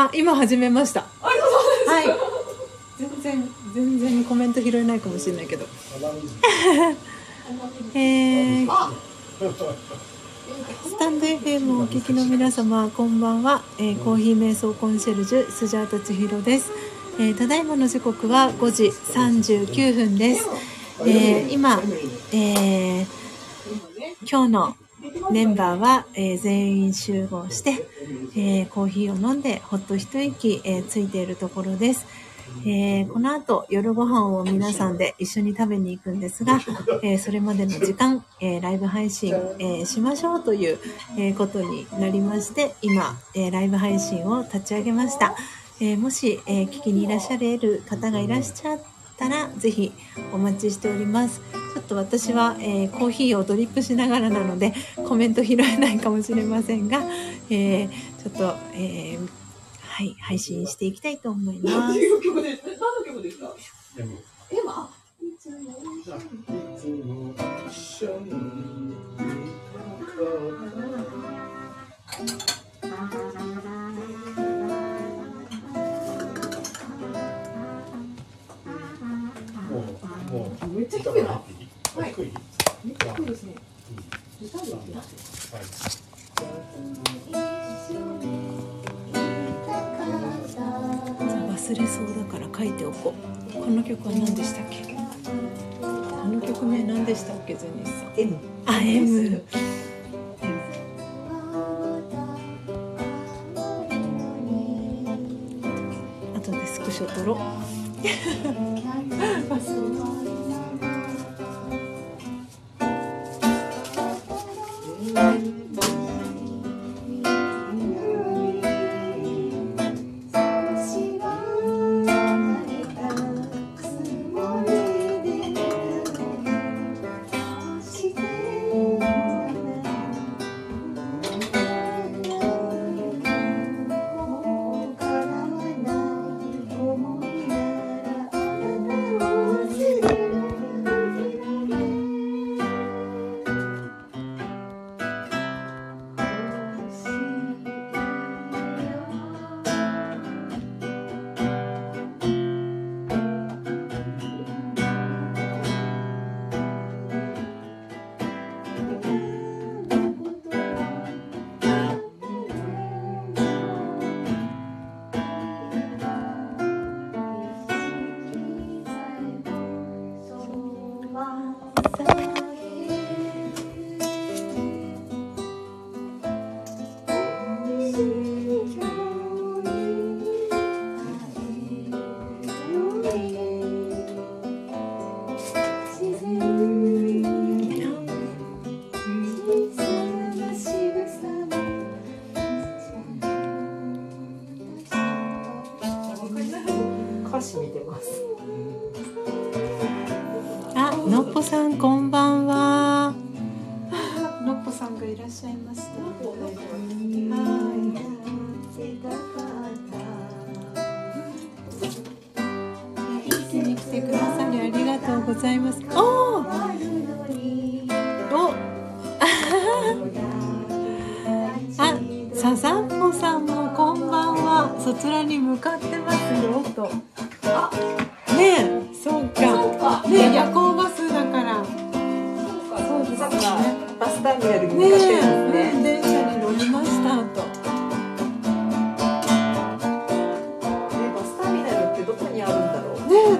あ、今始めました。はい。全然、全然コメント拾えないかもしれないけど。えー、スタンド FM をお聞きの皆様、こんばんは。えーコーヒー瞑想コンシェルジュ、スジャータ千尋です。えーただいまの時刻は5時39分です。えー今、えー今日のメンバーは、えー全員集合して、えーコーヒーを飲んでほっと一息、えーついているところです。えーこの後夜ご飯を皆さんで一緒に食べに行くんですが、えーそれまでの時間、えーライブ配信、えしましょうという、えことになりまして今、えライブ配信を立ち上げました、えもし、えー聞きにいらっしゃる方がいらっしゃったらぜひお待ちしておりますちょっと私は、えコーヒーをドリップしながらなのでコメント拾えないかもしれませんが、えーちょっと、えーはい、配信していきたいと思います。何の曲です何の曲ですか？エマめっちゃ低いな。はい。めっちゃ低いですね。ギターでやってます忘れそうだから書いておこう。この曲は何でしたっけ？あの曲名何でしたっけゼニスさん。M あ、M。後でスクショ撮ろう。歌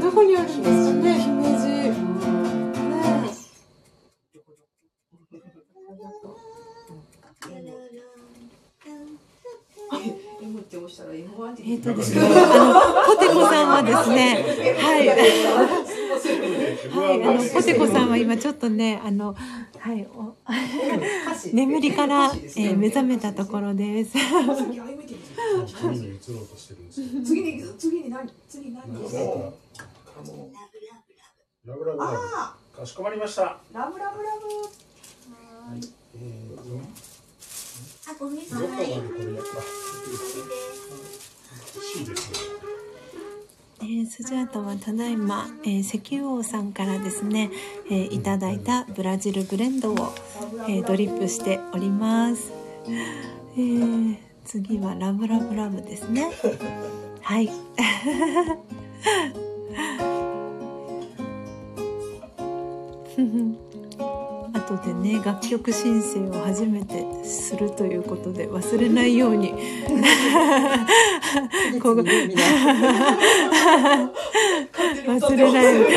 どこにあるんですかね、姫路。ねえって押したら M1 ってえ、えっとですね、あの、ポテコさんはですね、はい。はい、あの、ポテコさんは今ちょっとね、あの、はい、お 眠りから、えー目覚めたところです。さっき歩いてる次に移ろうとしてるんですよ。次に次に何次何なんか、ラブラブラあブ。かしこまりました。あラブラブラブえー、うんあ、ごめんなさどこまでい。これやった。C ですね。えースジャータはただいま、えー石油王さんからですね、えーいただいたブラジルブレンドを、えードリップしております。えー次はラブラブラブですね。はい。後でね楽曲申請を初めてするということで忘れないように。忘れないように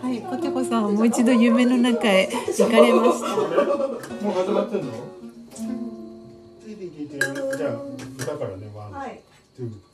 はいポテコさんはもう一度夢の中へ行かれました は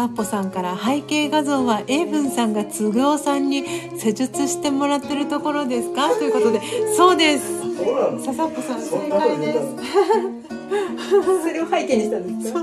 笹っぽさんから背景画像は英文さんがつぐおさんに施術してもらってるところですか？ということでそうです。そうなの笹っぽさん正解です。それを背景にしたんです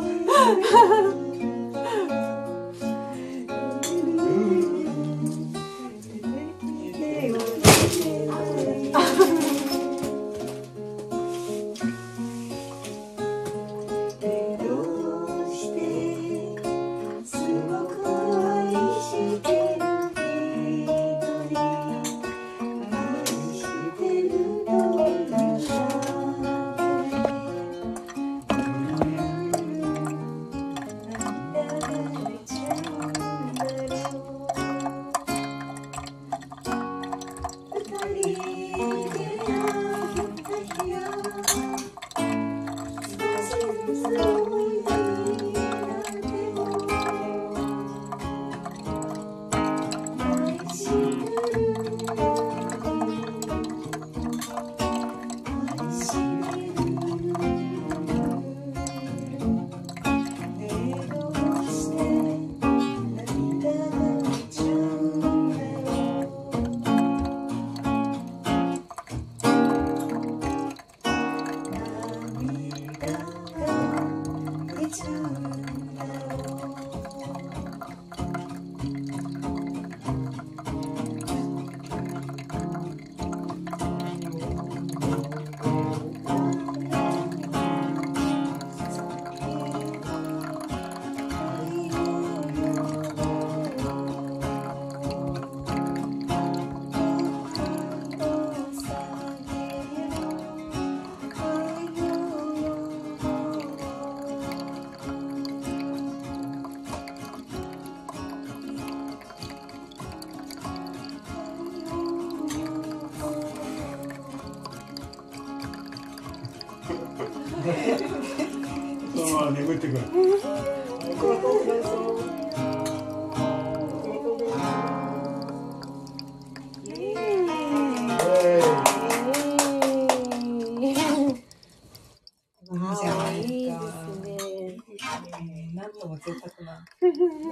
そのまま眠ってくるなん。とも贅沢な。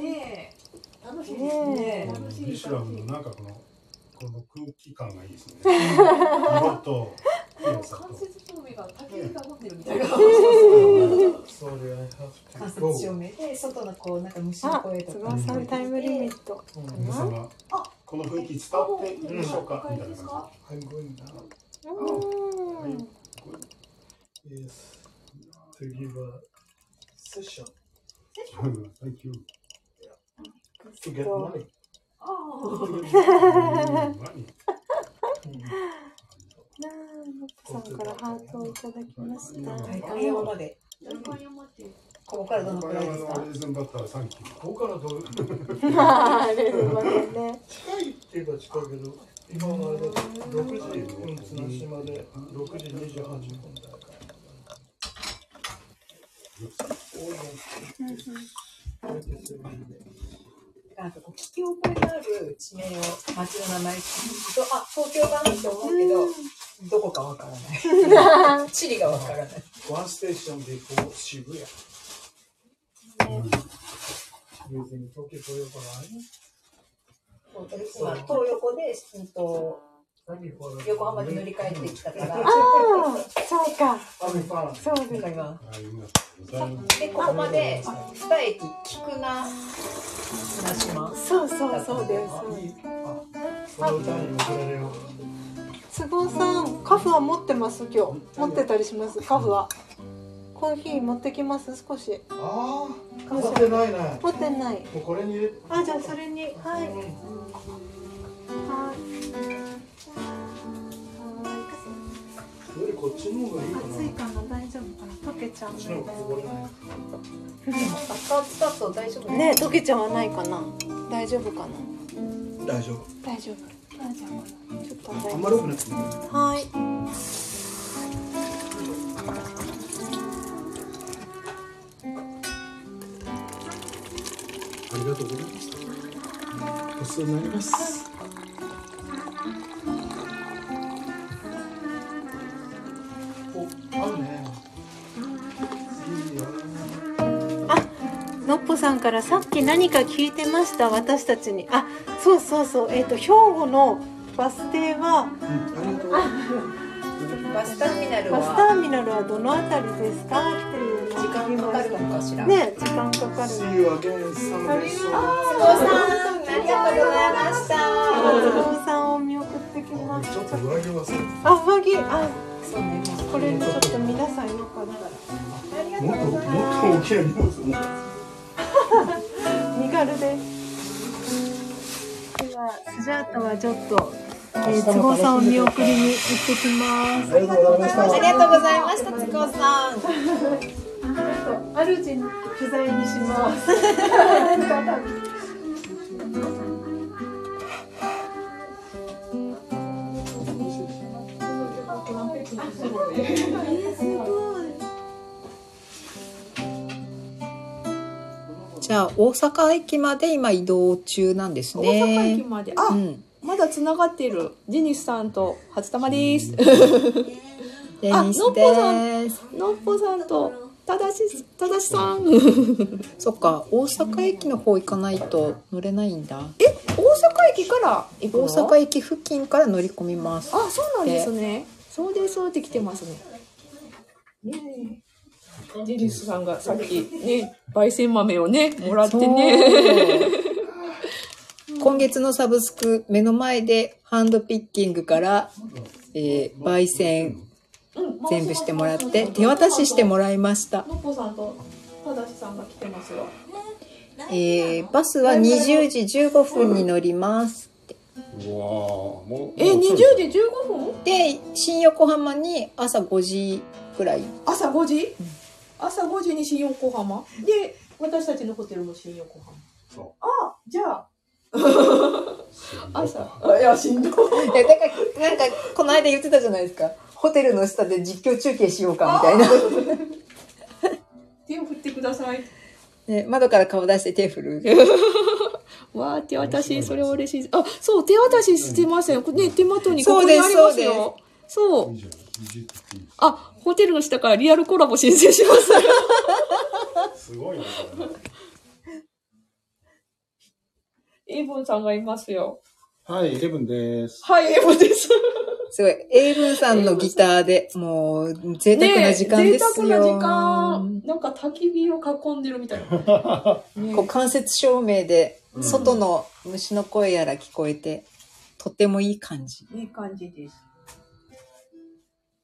ねえ。楽しいですね。楽しいミシュランのなん。かこのこの空気感がいいですね色と広さ間と接照明が焚き火が持ってるみたいな。Sorry, I have 間 to 接 go 照明で外のこうなんか虫のあ声とか。つぐおさんタイムリミット皆様この雰囲気伝わっているでしょうかみたい。な感 I'm going now. うじん Yes. To give a session うん Thank you to get money. ああ。何なあのっぽさんからハートをい。ただきました。ここからどのくらいですかレ。ーズンバッターサンキューここからどうあーレズまでね近いって言えば近いけど、今のあれだと6時、うん、綱島で6時28分。だから。多いのなんかこう聞き覚えのある地名を町の名前聞くと、あ、東京かなって思うけど、どこかわからない。地理がわからない。One station before 渋谷。Using Tokyo Toyota line. 今、東横で、うんと、横浜で乗り換えてきたから、ああそうか.そうですなんかで、ここまで二駅、菊名、綱島。そうそうそうですその歌に送られよう。都合さんカフは持ってます？今日持ってたりします？カフはコーヒー持ってきます？少しああ、持ってないね。持ってない。もうこれに入れ。て。あじゃあそれに。はい。はいよりこっちの方がい。いかな。暑いかな？大丈夫かな？溶けちゃうこっちの方がこぼれない。熱々だと大丈夫。ね溶けちゃわないかな。大丈夫かな？大丈夫。大丈夫。あじゃあちょっとあんまり多くなくてもいい。はいした。ごちそうになります。お、合うね。のっぽさんからさっき何か聞いてました私たちにあそうそうそうえっ、と兵庫のバス停はうん。バスターミナルバスタはーミナルはどのあたりですか？っていう時間かかるのかしら。ね時間かかる See ありがとうございました。お父さんを見送ってきましちょっと上着忘れた。あ上着。あそうね。これちょっと皆さんよかったら。た。もっと、もっと大きな荷物持って身軽です。ではスジャータはちょっと、えー、都合さんを見送りに行ってきますありがとうございました。ありがとうございました、さん。あるじに取材にします。じゃあ、大阪駅まで今移動中なんです大阪駅ね。まで。あ、うん。まだ繋がっている。ジニスさんと初玉です。デニスさです。のっぽさんと、ただし、ただしさん。そっか、大阪駅の方行かないと乗れないんだ。大阪駅から大阪駅付近から乗り込みます。あ、そうなんですね。そうです、そうできてますね。ねえジニスさんがさっきね、焙煎豆をね、もらってね。今月のサブスク、目の前でハンドピッキングから、えー、焙煎全部してもらって、手渡ししてもらいました。のっぽさんと、ただしさんが来てますよ。えー、バスは20時15分に乗ります。うわーもうえ、20時15分？で、新横浜に朝5時くらい。朝5時、朝5時に新横浜？で私たちのホテルも新横浜。そあじゃあ。う朝。あいやしんどい。え、だから、なんか、この間言ってたじゃないですか。ホテルの下で実況中継しようかみたいな。手を振ってください。ね、窓から顔出して手振る。わー手渡しそれは嬉しいあそう手渡ししてましたよね手元にここにありますよ。そうあホテルの下からリアルコラボ申請します。すごいねこれエイブンさんがいますよ。はい、エブンです。はいエイブンです。すごい。エイブンさんのギターで、もう、贅沢な時間ですよ。ねえ贅沢な時間。なんか焚き火を囲んでるみたいな、ね。こう間接照明で、外の虫の声やら聞こえて、とてもいい感じ。いい感じです。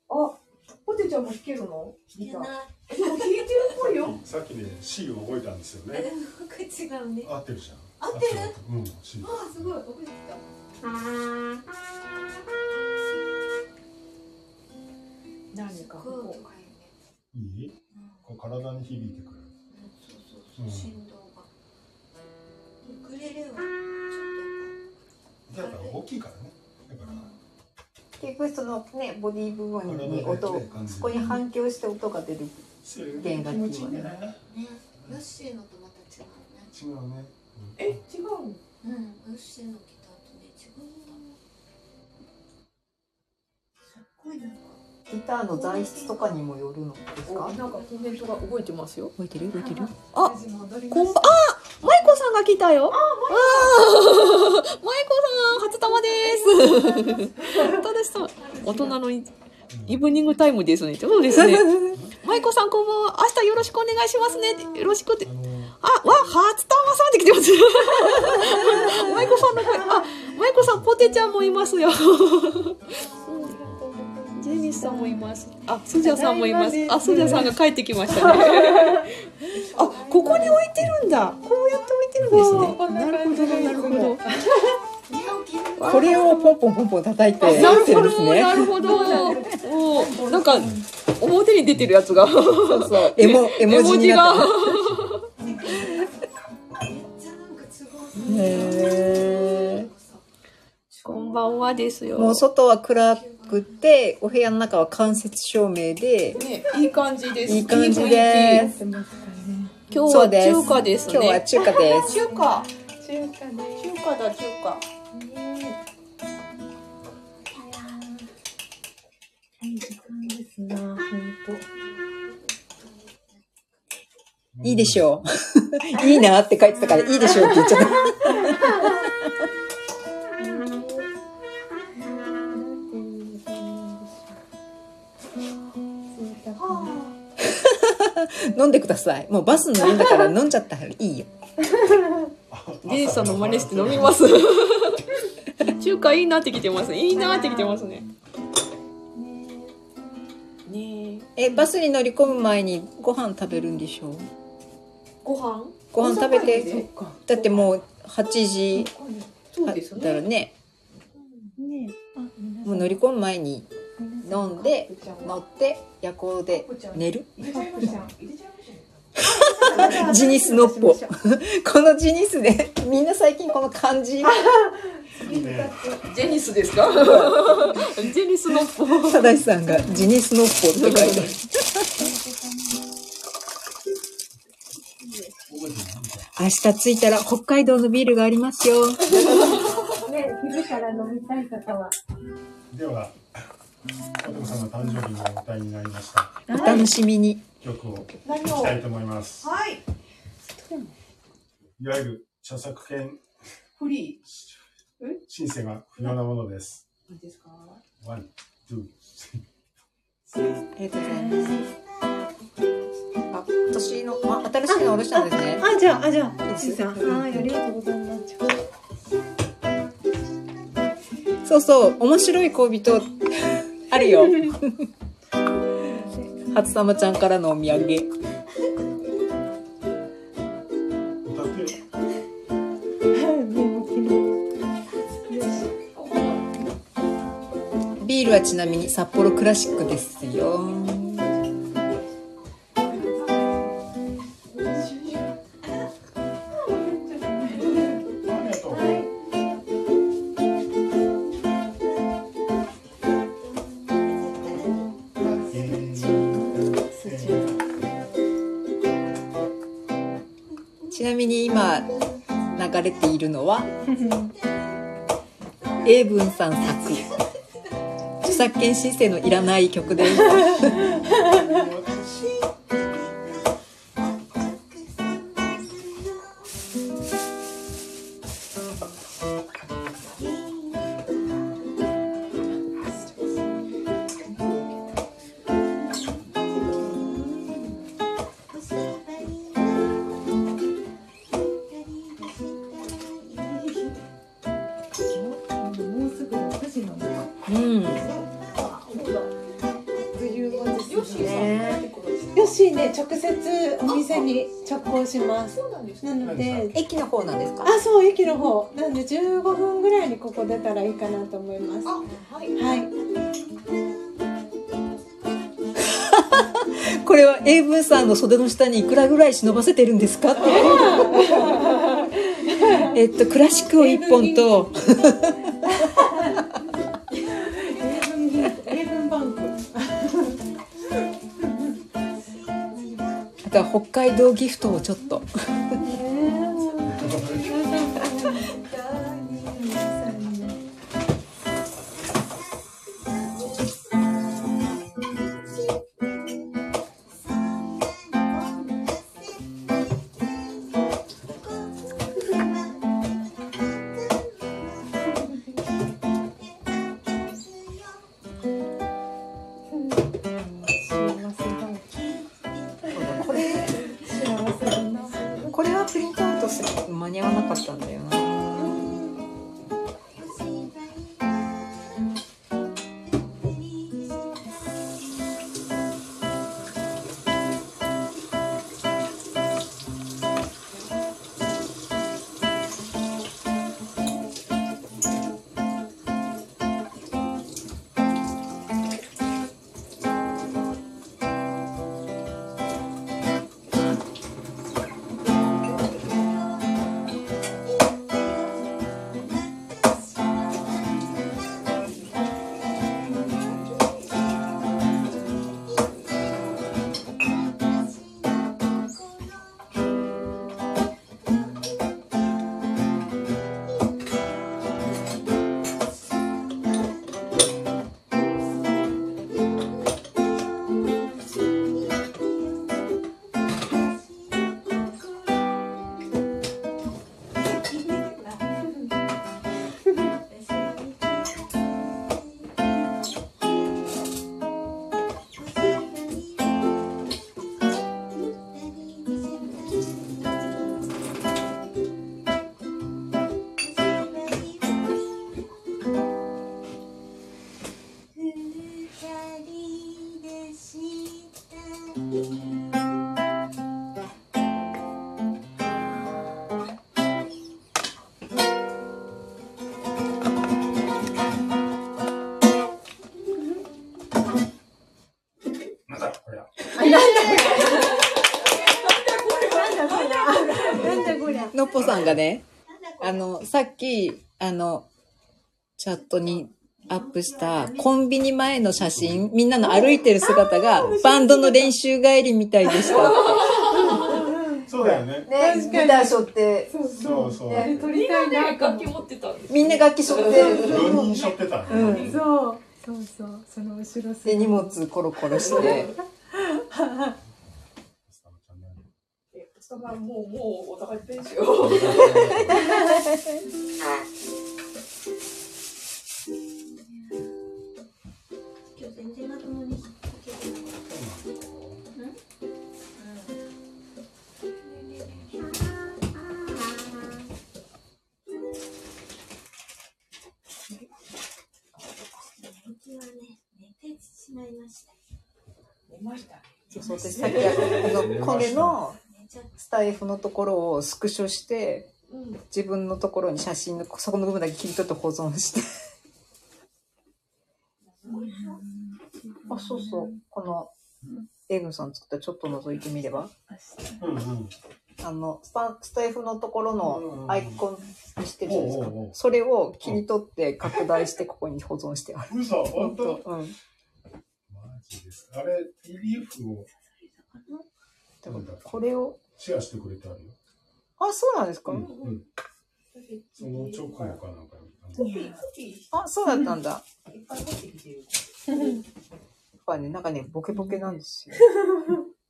あ、ポテちゃんも弾けるの？ギター。えでも弾いてるっぽいよ。さっきね、C を覚えたんですよね。違うね。合ってるじゃん。合ってる？うん、C。あ、すごい、覚えてきた。何かこうこい。いい？こう体に響いてくる。そうそうそう、うん振動が。ウクレレはちょっとやっだから大きいからね。だから、結局そのね、ボディ部分に体音そこに反響して音が出る。弦楽器はね気持ちいいね。ぱね、ヨッシーのとまた違うね。違うね。え、違うのうん、ヨッシーのギターとね、違うんだ。すっごいなんか。ギターの材質とかにもよるのですか？おなんかコメントが動いてますよ。覚えてる？覚えてるあこんばん、あマイコさんが来たよ。あ、マイコさん、初玉です。ただしさん、大人のイイブニングタイムですね。そうですね。舞子さんこんばんは。明日よろしくお願いしますね。よろしくって。あ、わ、初玉さんって来てます。舞子さんの声。あ、舞子さん、ポテちゃんもいますよ。ジェニスさんもいます。あ、スジャさんもいます。あ、スジャさんが帰ってきましたね。あ、ここに置いてるんだ。こうやってるんですね。なるほど、なるほど。これをポンポンポンポン叩いてなるほど、ってるんですねなるほど。おーなんか、表に出てるやつが。そうそう絵も絵文字になってるへこんばんはですよ。ーもう外は暗くてお部屋の中は間接照明でね、いい感じです。いい感じです気今日は中華ですね。今日は中華です中華。中華だ、中華。いい時間ですな、本いいでしょう いいなって書いてたからいいでしょうって言っちゃった 飲んでください。もうバス乗るんだから飲んじゃったらいいよ。デイさんの真似して飲みます。中華いいなってきてます。いいなってきてますね。ねえ。え。バスに乗り込む前にご飯食べるんでしょご飯？ご飯食べて。だってもう8時そうですね。ね。もう乗り込む前に飲んで乗って夜行で寝る？ジニスのっぽ。このジニスでみんな最近この漢字いいね。ジェニスですか？ジェニスのっぽ。正さんがジニスのっぽって書いてある。明日着いたら北海道のビールがありますよ。ね、昼から飲みたい方は。では、お父さんの誕生日のお歌いになりました。お楽しみに曲を何聴きたいと思います。はい。いわゆる著作権フリ申請が不要なものです。ー。ですか？ワン、ツー、ありがとうございますあ年の、ま、新しいのおろしたんですねあ、じゃあ、あ、じゃあ、ちさん。はい、ありがとうございます。そうそう面白い恋人あるよ 初玉ちゃんからのお土産。ビールはちなみに札幌クラシックですよちなみに今流れているのは 英文さん作著作権申請のいらない曲です直行します。なので、駅の方なんですか？あ、そう、駅の方。なんで15分ぐらいにここ出たらいいかなと思います。はい。これは英文さんの袖の下にいくらぐらい忍ばせてるんですか？ってえっとクラシックを1本と北海道ギフトをちょっと。のっぽさんがね、あの、さっき、あの、チャットにアップしたコンビニ前の写真、みんなの歩いてる姿がバンドの練習帰りみたいでした。そうだよね。ね、ギター背負って、そうそう。ね撮りたいなと思って。持ってたんですみんな楽器背負って、4人背負ってたね。うん。そう。そうそう。その後ろで、荷物コロコロして。そんなもうもうお互いペンしよタイフのところをスクショして、うん。自分のところに写真のそこの部分だけ切り取って保存して。あ、そうそう。この、エイブンさん作ったちょっと覗いてみれば。うんうん。あの、スタスタイフのところのアイコンにしてるじゃないですかおうおうおう。それを切り取って拡大してここに保存してある。嘘、本当？うん。マジですか。あれ、PDF をでもこれを、シェアしてくれてあるよ。あ、そうなんですか、うん。うん。その直後かなんかあ、そうだったんだ。ー、いっぱいコピーしてる。やっぱね、なんかね、ボケボケなんですよ。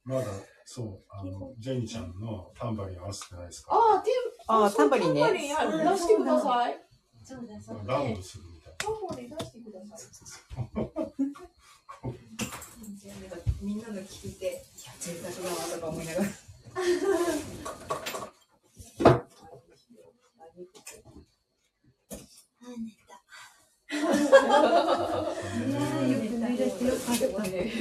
まだ、そう、あの、ジェニちゃんのタンバリン合わせてないですか？ああ、テあータンバリンねタンバリンある出してください。そうだ、そうラウンだ。ドするみたいタンバリン出してください。みんなの聞いて、贅沢だわとか思いながら。あ、寝た。よく寝れてよかった。ね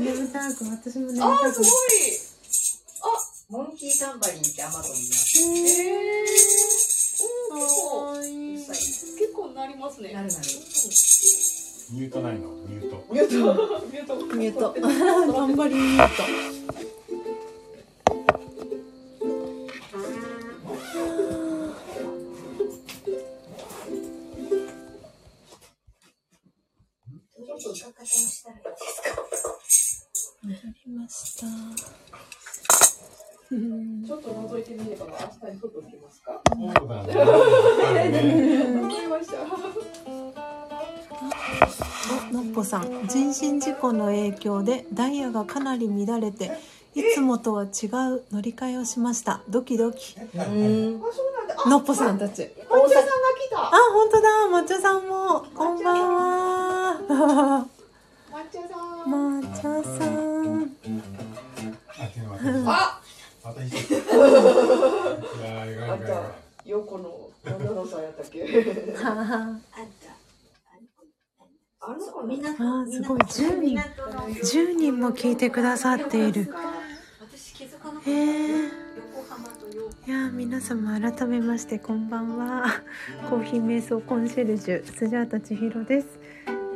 眠た。く、私も眠た。く。あ、すごい。あモンキータンバリンってアマゾンにええー。おー、結構。かわいい。結構なりますね。なるなるな。ミュートないの？ミュート。ミュート。ミュート。ミュート。タンバリンミュート。さん人身事故の影響でダイヤがかなり乱れていつもとは違う乗り換えをしました。ドキドキ。のっぽさんたち。抹茶さんが来あた。本当だ。抹茶さんも。こんばんは。抹茶さん。抹さん。あ。あんいかんいかん。横の女のさんやったっけ？あったあの子みんなあーすごい。10人。10人も聞いてくださっている。へえ。いやー皆様改めましてこんばんは。コーヒー瞑想コンシェルジュスジャータ千尋です。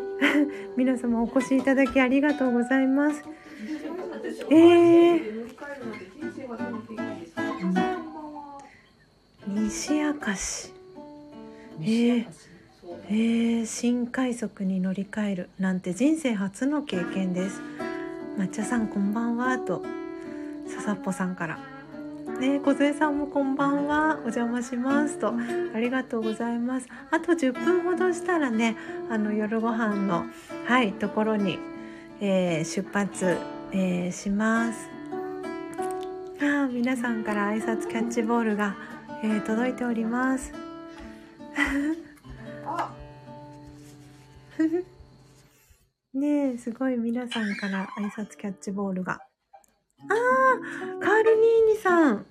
皆様お越しいただきありがとうございます。えー、西明石。えー、えー、新快速に乗り換えるなんて人生初の経験です。抹茶さんこんばんはとささっぽさんから。ね、小杉さんもこんばんは。お邪魔しますと。ありがとうございます。あと10分ほどしたらねあの夜ご飯のはいところに、えー出発、えーします。あ皆さんから挨拶キャッチボールが、えー届いております。ねえすごい皆さんから挨拶キャッチボールが。あーカールニーニさん。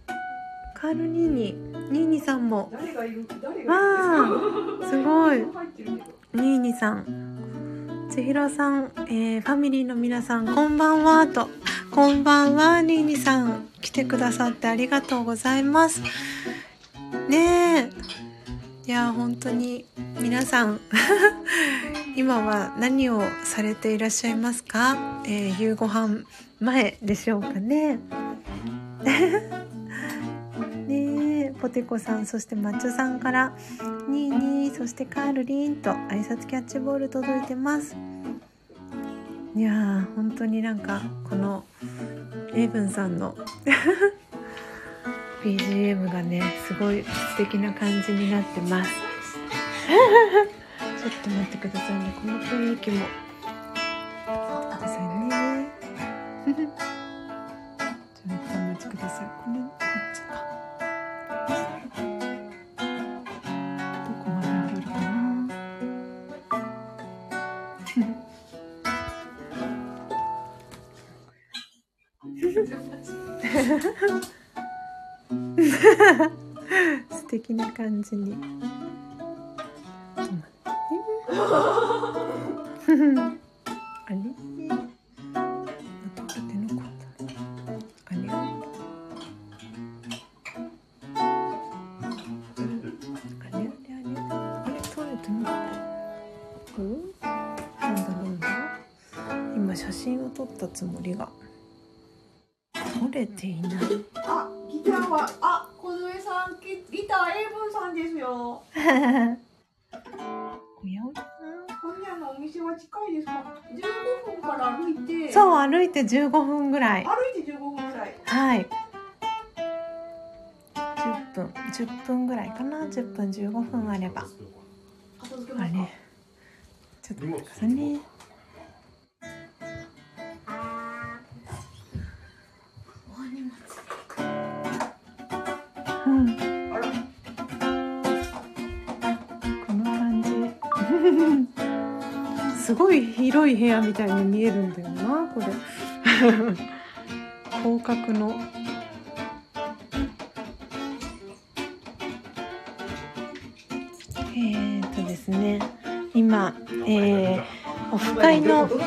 カールニーニ。ニーニさんも。誰がいる？誰わあすごい。ニーニさん。千尋さん、えーファミリーの皆さんこんばんはと。こんばんはニーニさん。来てくださってありがとうございます。ねえいや本当に皆さん 今は何をされていらっしゃいますか、えー夕ご飯前でしょうかね。ねポテコさんそして抹茶さんからニーニーそしてカールリンと挨拶キャッチボール届いてます。いやー本当になんかこのエイブンさんの BGM がねすごい素敵な感じになってます。ちょっと待ってくださいね。この雰囲気も 素敵な感じに。あれ？今写真を撮った。つもりが撮れ？ていない歩いて15分ぐらい。歩いて15分ぐらい。はい。10分10分ぐらいかな。10分15分あれば。片付けますか？あれ。ちょっと待ってくださいね広い部屋みたいに見えるんだよなこれ。広角の。えー、っとですね今、えー、オフ会の。素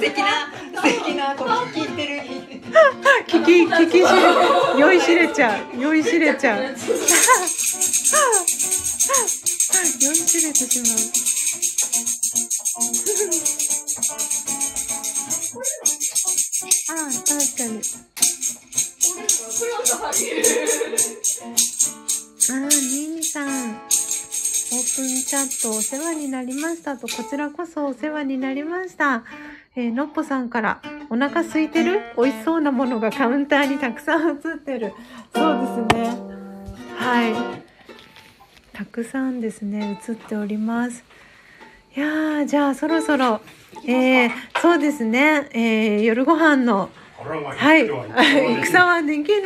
敵な、素敵な、こう聞いてる。聞き聞きしれ酔いしれちゃう。酔いしれちゃう。酔いしれてしまうああ確かにああ、ニーニさん。オープンチャットお世話になりましたと、こちらこそお世話になりました。えーのっぽさんから、お腹空いてる？美味しそうなものがカウンターにたくさん映ってる。そうですね。はい。たくさんですね、映っております。いやー、じゃあそろそろ、えー、そうですね、えー、夜ご飯の、はい、戦はできる。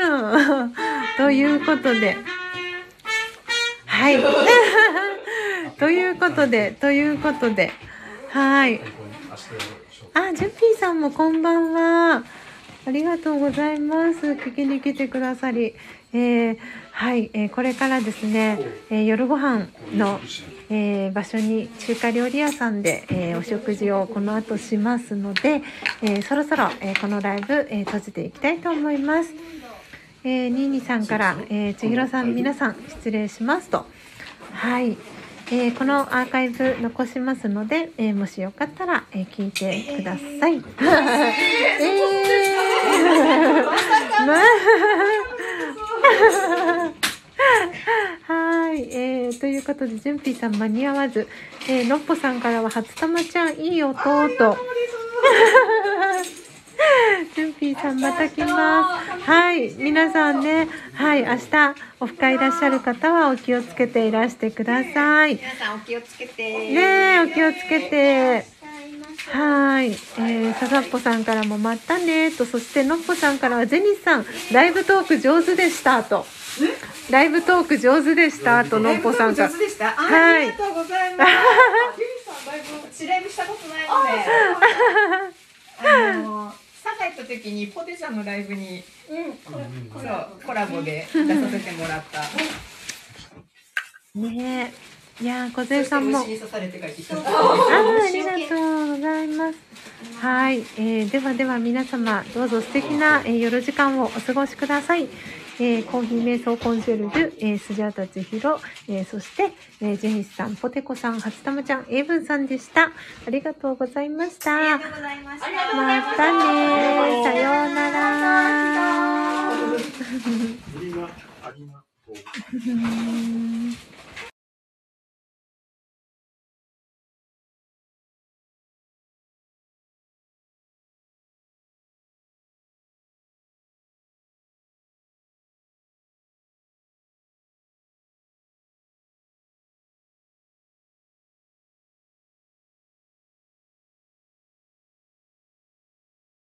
ということで、はい。ということで、ということで、はい。あ、ジュンピーさんもこんばんは。ありがとうございます。聞きに来てくださり。えーはい、えーこれからですね、えー夜ご飯の、えー場所に中華料理屋さんで、えーお食事をこの後しますので、えーそろそろ、えーこのライブ、えー閉じていきたいと思います。えー、ニーニさんから、えー、千尋さん皆さん失礼しますと。はい。えーこのアーカイブ残しますので、えーもしよかったら、えー聞いてください。えーまはい、えー、ということで、ジュンピーさん間に合わず、えー、のっぽさんからは、初玉ちゃんいい音と、ジュンピーさんまた来ます。はい、皆さんね、はい、明日オフ会いらっしゃる方はお気をつけていらしてください。皆さんお気をつけて。ねえ、お気をつけて。はい、えー、ささっぽさんからもまたねと、そしてのっぽさんからはジェニスさん、ライブトーク上手でしたと。ライブトーク上手でしたと、のっぽさんから上手。でしたあはいありがとうございます。ゆりさんだいぶ知ライブしたことないので。あの佐賀行った時にポテちゃんのライブに、そうコラボで出させてもらった。ねえ。いやー、小杉さんも。あーありがとうございます。はい、えーではでは皆様どうぞ素敵な、えー夜時間をお過ごしください。えーコーヒー瞑想コンシェルジュ、えー、スジャータ千尋、えーそして、えージェニスさん、ポテコさん、初玉ちゃん、エイブンさんでした。ありがとうございました。またねー。さようなら。振りがありがとう。う ん